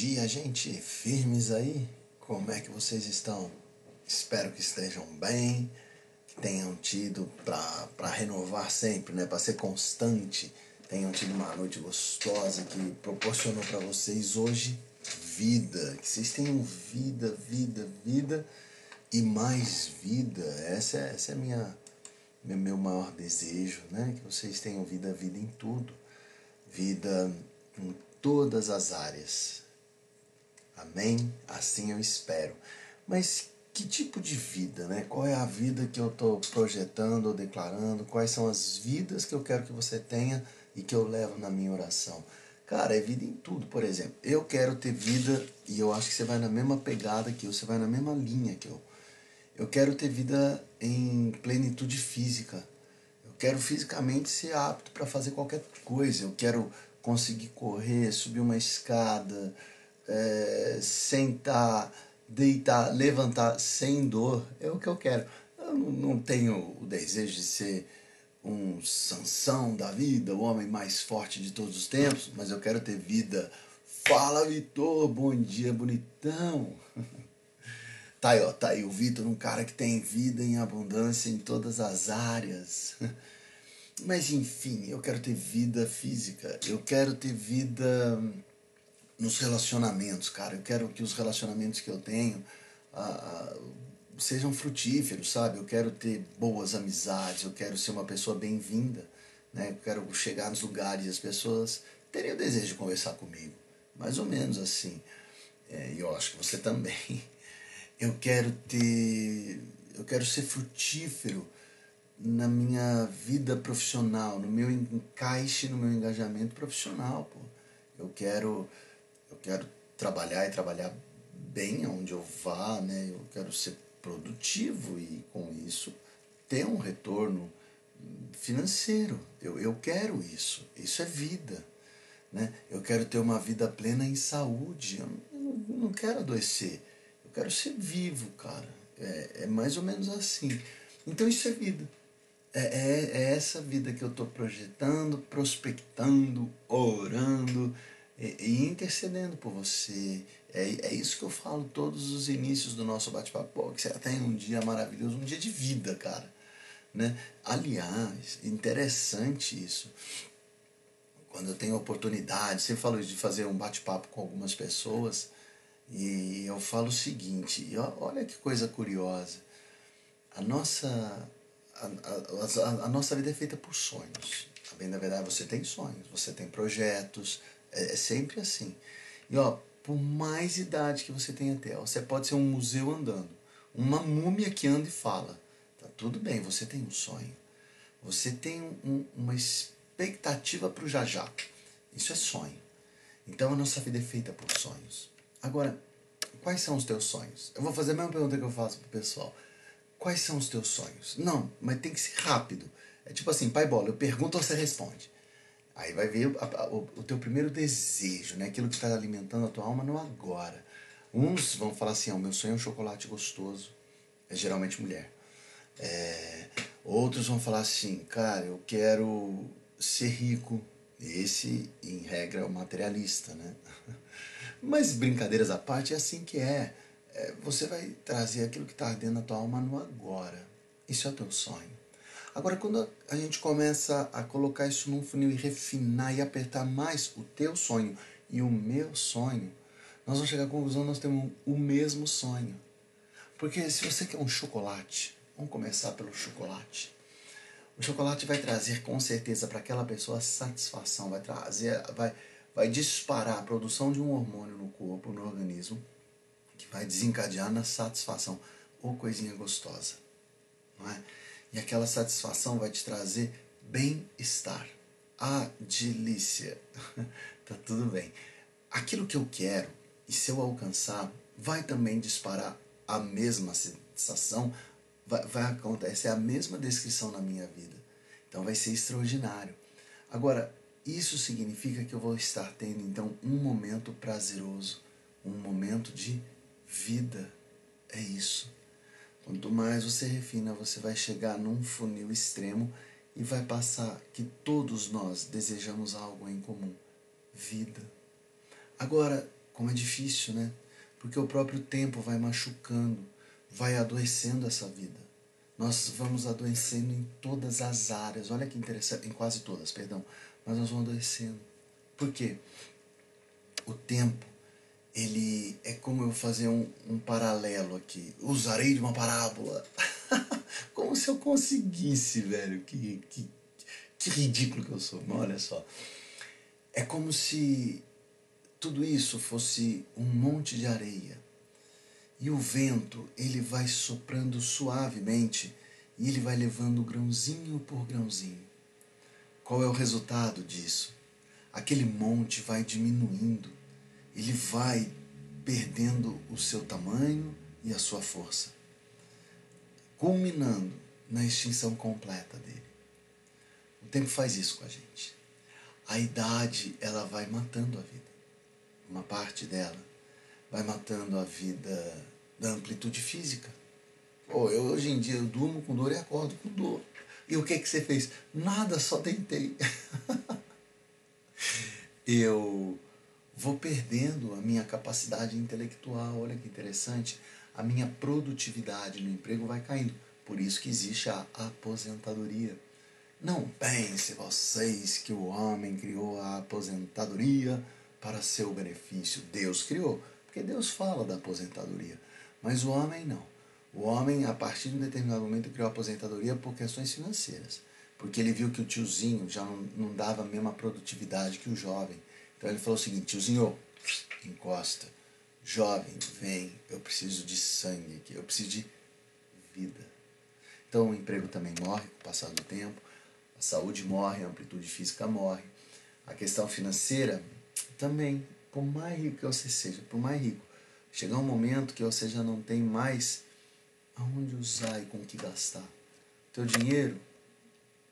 dia, gente. Firmes aí? Como é que vocês estão? Espero que estejam bem, que tenham tido para renovar sempre, né? Para ser constante, tenham tido uma noite gostosa que proporcionou para vocês hoje vida, que vocês tenham vida, vida, vida e mais vida. Essa é, essa é minha meu maior desejo, né? Que vocês tenham vida, vida em tudo, vida em todas as áreas. Amém? Assim eu espero. Mas que tipo de vida, né? Qual é a vida que eu estou projetando ou declarando? Quais são as vidas que eu quero que você tenha e que eu levo na minha oração? Cara, é vida em tudo. Por exemplo, eu quero ter vida e eu acho que você vai na mesma pegada que eu, você vai na mesma linha que eu. Eu quero ter vida em plenitude física. Eu quero fisicamente ser apto para fazer qualquer coisa. Eu quero conseguir correr, subir uma escada, é, sentar, deitar, levantar sem dor. É o que eu quero. Eu não tenho o desejo de ser um Sansão da vida, o homem mais forte de todos os tempos, mas eu quero ter vida. Fala, Vitor, bom dia, bonitão. Tá aí, ó, tá aí o Vitor, um cara que tem vida em abundância em todas as áreas. Mas enfim, eu quero ter vida física, eu quero ter vida nos relacionamentos, cara. Eu quero que os relacionamentos que eu tenho ah, sejam frutíferos, sabe? Eu quero ter boas amizades, eu quero ser uma pessoa bem-vinda, né? Eu quero chegar nos lugares e as pessoas terem o desejo de conversar comigo. Mais ou menos assim. É, e eu acho que você também. Eu quero ter. Eu quero ser frutífero na minha vida profissional, no meu encaixe, no meu engajamento profissional, pô. Eu quero quero trabalhar e trabalhar bem onde eu vá, né? Eu quero ser produtivo e com isso ter um retorno financeiro. Eu, eu quero isso. Isso é vida. Né? Eu quero ter uma vida plena em saúde. Eu não, eu não quero adoecer. Eu quero ser vivo, cara. É, é mais ou menos assim. Então isso é vida. É, é, é essa vida que eu estou projetando, prospectando, orando e, intercedendo por você. É, é isso que eu falo todos os inícios do nosso bate-papo. Que você tem um dia maravilhoso, um dia de vida, cara. Né? Aliás, interessante isso. Quando eu tenho oportunidade, sempre falo de fazer um bate-papo com algumas pessoas, e eu falo o seguinte: olha que coisa curiosa. A nossa a, a, a, nossa vida é feita por sonhos. A bem da verdade, você tem sonhos, você tem projetos, é, é, sempre assim. E ó, por mais idade que você tenha até, você pode ser um museu andando, uma múmia que anda e fala. Tá tudo bem, você tem um sonho. Você tem um, uma expectativa para o já já. Isso é sonho. Então a nossa vida é feita por sonhos. Agora, quais são os teus sonhos? Eu vou fazer a mesma pergunta que eu faço pro pessoal. Quais são os teus sonhos? Não, mas tem que ser rápido. É tipo assim, pai bola, eu pergunto você responde. Aí vai ver a, o, o, teu primeiro desejo, né? aquilo que está alimentando a tua alma no agora. Uns vão falar assim, o meu sonho é um chocolate gostoso. É geralmente mulher. É, outros vão falar assim, cara, eu quero ser rico. Esse, em regra, é o materialista, né? Mas brincadeiras à parte, é assim que é é, você vai trazer aquilo que está ardendo na tua alma no agora. Isso é o teu sonho. Agora, quando a gente começa a colocar isso num funil e refinar e apertar mais o teu sonho e o meu sonho, nós vamos chegar à conclusão nós temos o mesmo sonho. Porque se você quer um chocolate, vamos começar pelo chocolate. O chocolate vai trazer com certeza para aquela pessoa satisfação, vai trazer, vai, vai disparar a produção de um hormônio no corpo, no organismo, que vai desencadear na satisfação. Ou coisinha gostosa. E aquela satisfação vai te trazer bem-estar. A delícia. tá tudo bem. Aquilo que eu quero, e se eu alcançar, vai também disparar a mesma sensação, vai, vai acontecer a mesma descrição na minha vida. Então vai ser extraordinário. Agora, isso significa que eu vou estar tendo então um momento prazeroso, um momento de Vida é isso. Quanto mais você refina, você vai chegar num funil extremo e vai passar que todos nós desejamos algo em comum: vida. Agora, como é difícil, né? Porque o próprio tempo vai machucando, vai adoecendo essa vida. Nós vamos adoecendo em todas as áreas. Olha que interessante, em quase todas, perdão. Mas nós vamos adoecendo. Por quê? O tempo, ele é como eu fazer um, um paralelo aqui. Usarei de uma parábola. como se eu conseguisse, velho. Que, que, que ridículo que eu sou. Mas olha só. É como se tudo isso fosse um monte de areia. E o vento, ele vai soprando suavemente e ele vai levando grãozinho por grãozinho. Qual é o resultado disso? Aquele monte vai diminuindo, ele vai perdendo o seu tamanho e a sua força, culminando na extinção completa dele. O tempo faz isso com a gente. A idade, ela vai matando a vida uma parte dela, vai matando a vida da amplitude física. Oh, eu, hoje em dia eu durmo com dor e acordo com dor. E o que, que você fez? Nada, só tentei. eu vou perdendo a minha capacidade intelectual, olha que interessante. A minha produtividade no emprego vai caindo. Por isso que existe a aposentadoria. Não pense vocês que o homem criou a aposentadoria para seu benefício. Deus criou, porque Deus fala da aposentadoria. Mas o homem não. O homem, a partir de um determinado momento, criou a aposentadoria por questões financeiras. Porque ele viu que o tiozinho já não, não dava a mesma produtividade que o jovem. Então ele falou o seguinte: tiozinho, encosta. Jovem, vem. Eu preciso de sangue aqui. Eu preciso de vida. Então o emprego também morre com o passar do tempo. A saúde morre, a amplitude física morre. A questão financeira também, por mais rico que você seja, por mais rico, chegar um momento que você já não tem mais aonde usar e com o que gastar. Teu dinheiro,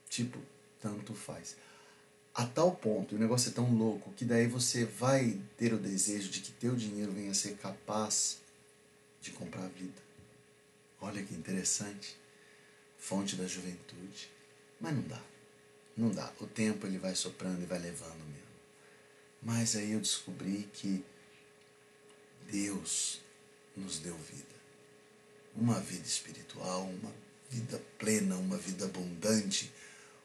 tipo, tanto faz. A tal ponto, o negócio é tão louco, que daí você vai ter o desejo de que teu dinheiro venha a ser capaz de comprar a vida. Olha que interessante. Fonte da juventude. Mas não dá. Não dá. O tempo ele vai soprando e vai levando mesmo. Mas aí eu descobri que Deus nos deu vida. Uma vida espiritual, uma vida plena, uma vida abundante,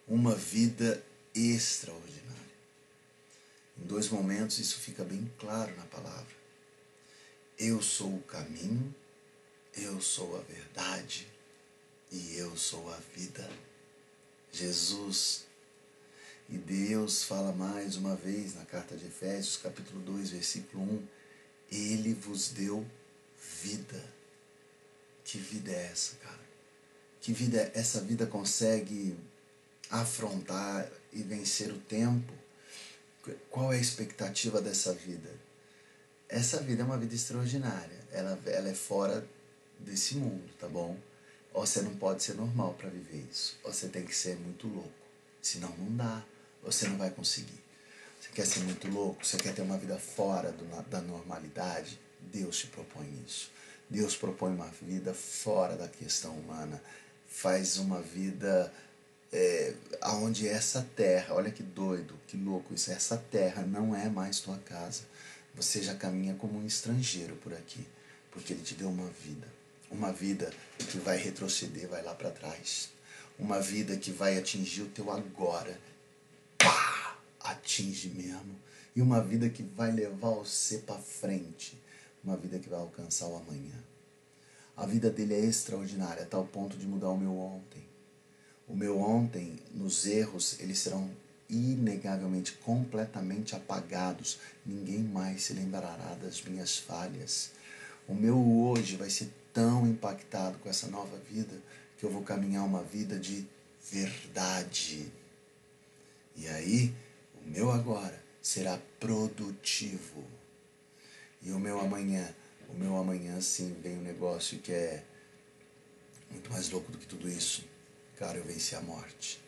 uma vida extraordinária. Em dois momentos isso fica bem claro na palavra. Eu sou o caminho, eu sou a verdade e eu sou a vida. Jesus e Deus fala mais uma vez na carta de Efésios, capítulo 2, versículo 1, ele vos deu vida. Que vida é essa, cara? Que vida é essa vida consegue afrontar e vencer o tempo? Qual é a expectativa dessa vida? Essa vida é uma vida extraordinária. Ela, ela é fora desse mundo, tá bom? Ou você não pode ser normal para viver isso. Ou você tem que ser muito louco. Senão não dá você não vai conseguir. Você quer ser muito louco? Você quer ter uma vida fora do, da normalidade? Deus te propõe isso. Deus propõe uma vida fora da questão humana. Faz uma vida é, onde essa terra, olha que doido, que louco isso, essa terra não é mais tua casa. Você já caminha como um estrangeiro por aqui, porque Ele te deu uma vida. Uma vida que vai retroceder, vai lá para trás. Uma vida que vai atingir o teu agora pá, atinge mesmo. E uma vida que vai levar você para frente. Uma vida que vai alcançar o amanhã. A vida dele é extraordinária, a tal ponto de mudar o meu ontem. O meu ontem, nos erros, eles serão inegavelmente, completamente apagados. Ninguém mais se lembrará das minhas falhas. O meu hoje vai ser tão impactado com essa nova vida que eu vou caminhar uma vida de verdade. E aí, o meu agora será produtivo. E o meu amanhã, o meu amanhã sim vem um negócio que é muito mais louco do que tudo isso. Cara, eu venci a morte.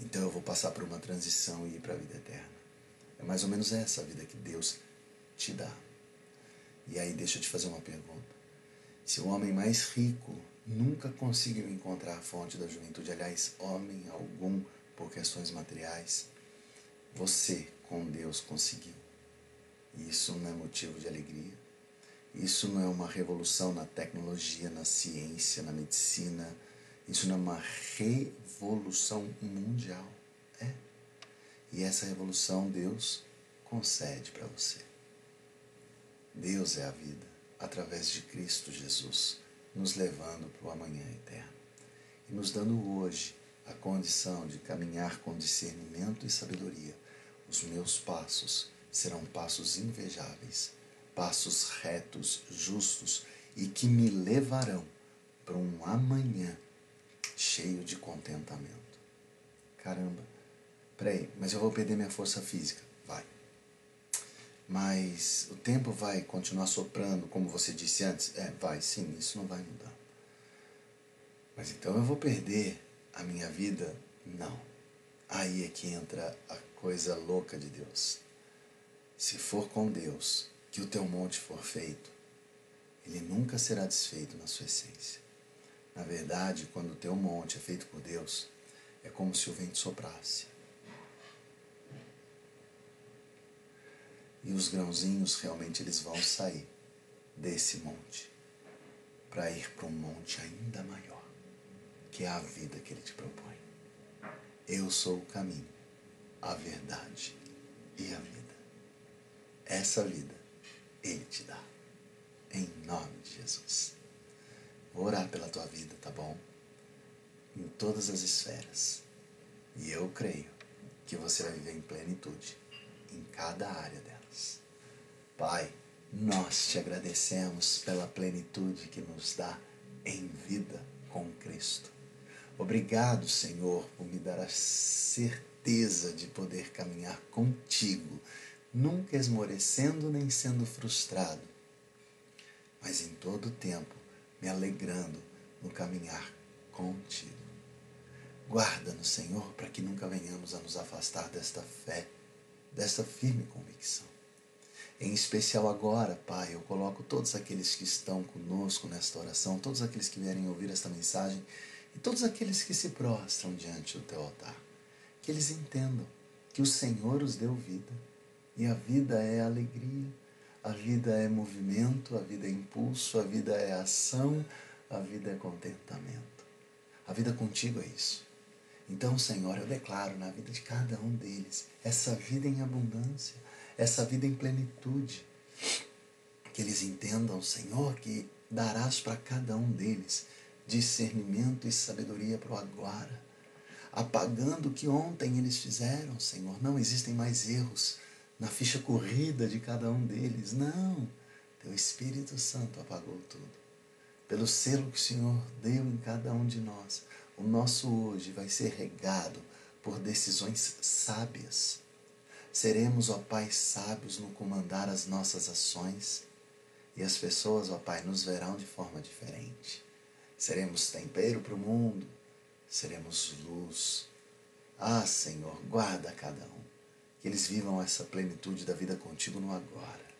Então eu vou passar por uma transição e ir para a vida eterna. É mais ou menos essa a vida que Deus te dá. E aí deixa eu te fazer uma pergunta. Se o homem mais rico nunca conseguiu encontrar a fonte da juventude, aliás, homem algum por questões materiais, você com Deus conseguiu. Isso não é motivo de alegria. Isso não é uma revolução na tecnologia, na ciência, na medicina. Isso não é uma revolução mundial. É. E essa revolução Deus concede para você. Deus é a vida, através de Cristo Jesus, nos levando para o amanhã eterno e nos dando hoje a condição de caminhar com discernimento e sabedoria. Os meus passos serão passos invejáveis, passos retos, justos e que me levarão para um amanhã cheio de contentamento. Caramba, peraí, mas eu vou perder minha força física. Vai. Mas o tempo vai continuar soprando, como você disse antes? É, vai, sim, isso não vai mudar. Mas então eu vou perder a minha vida? Não. Aí é que entra a coisa louca de Deus. Se for com Deus que o teu monte for feito, ele nunca será desfeito na sua essência. Na verdade, quando o teu monte é feito por Deus, é como se o vento soprasse. E os grãozinhos realmente eles vão sair desse monte para ir para um monte ainda maior, que é a vida que ele te propõe. Eu sou o caminho, a verdade e a vida. Essa vida Ele te dá. Em nome de Jesus. Vou orar pela tua vida, tá bom? Em todas as esferas. E eu creio que você vai viver em plenitude em cada área delas. Pai, nós te agradecemos pela plenitude que nos dá em vida com Cristo. Obrigado, Senhor, por me dar a certeza de poder caminhar contigo nunca esmorecendo nem sendo frustrado, mas em todo tempo me alegrando no caminhar contigo. Guarda-nos, Senhor, para que nunca venhamos a nos afastar desta fé, desta firme convicção. Em especial agora, Pai, eu coloco todos aqueles que estão conosco nesta oração, todos aqueles que vierem ouvir esta mensagem e todos aqueles que se prostram diante do teu altar. Que eles entendam que o Senhor os deu vida e a vida é alegria, a vida é movimento, a vida é impulso, a vida é ação, a vida é contentamento. A vida contigo é isso. Então, Senhor, eu declaro na vida de cada um deles essa vida em abundância, essa vida em plenitude. Que eles entendam, Senhor, que darás para cada um deles discernimento e sabedoria para o agora, apagando o que ontem eles fizeram, Senhor. Não existem mais erros, na ficha corrida de cada um deles. Não, teu Espírito Santo apagou tudo. Pelo selo que o Senhor deu em cada um de nós, o nosso hoje vai ser regado por decisões sábias. Seremos, ó Pai, sábios no comandar as nossas ações e as pessoas, ó Pai, nos verão de forma diferente. Seremos tempero para o mundo, seremos luz. Ah, Senhor, guarda cada um que eles vivam essa plenitude da vida contigo no agora.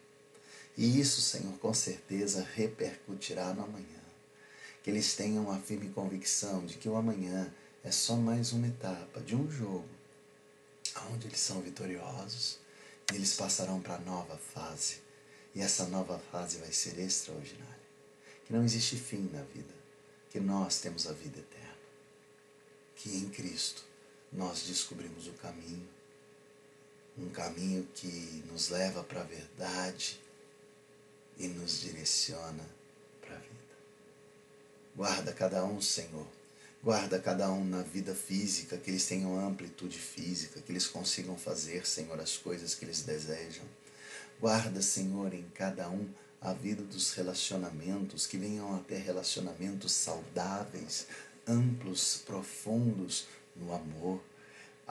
E isso, Senhor, com certeza repercutirá no amanhã. Que eles tenham a firme convicção de que o amanhã é só mais uma etapa de um jogo, onde eles são vitoriosos e eles passarão para a nova fase. E essa nova fase vai ser extraordinária. Que não existe fim na vida, que nós temos a vida eterna. Que em Cristo nós descobrimos o caminho um caminho que nos leva para a verdade e nos direciona para a vida. Guarda cada um, Senhor. Guarda cada um na vida física, que eles tenham amplitude física, que eles consigam fazer, Senhor, as coisas que eles desejam. Guarda, Senhor, em cada um a vida dos relacionamentos, que venham a ter relacionamentos saudáveis, amplos, profundos no amor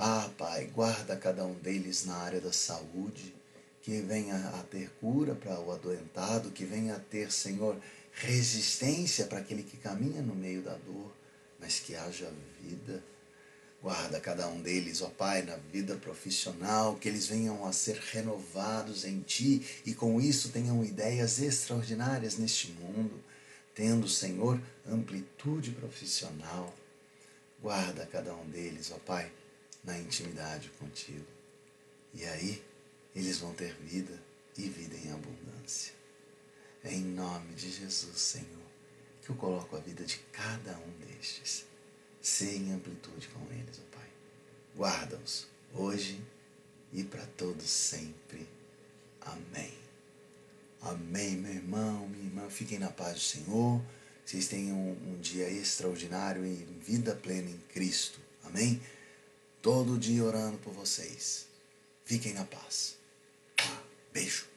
ah, Pai, guarda cada um deles na área da saúde, que venha a ter cura para o adoentado, que venha a ter, Senhor, resistência para aquele que caminha no meio da dor, mas que haja vida. Guarda cada um deles, ó Pai, na vida profissional, que eles venham a ser renovados em Ti e com isso tenham ideias extraordinárias neste mundo, tendo, Senhor, amplitude profissional. Guarda cada um deles, ó Pai, na intimidade contigo. E aí eles vão ter vida, e vida em abundância. É em nome de Jesus, Senhor, que eu coloco a vida de cada um destes. Ser em amplitude com eles, ó Pai. Guarda-os hoje e para todos sempre. Amém. Amém, meu irmão, minha irmã. Fiquem na paz do Senhor. Vocês tenham um, dia extraordinário em vida plena em Cristo. Amém? Todo dia orando por vocês. Fiquem na paz. Beijo.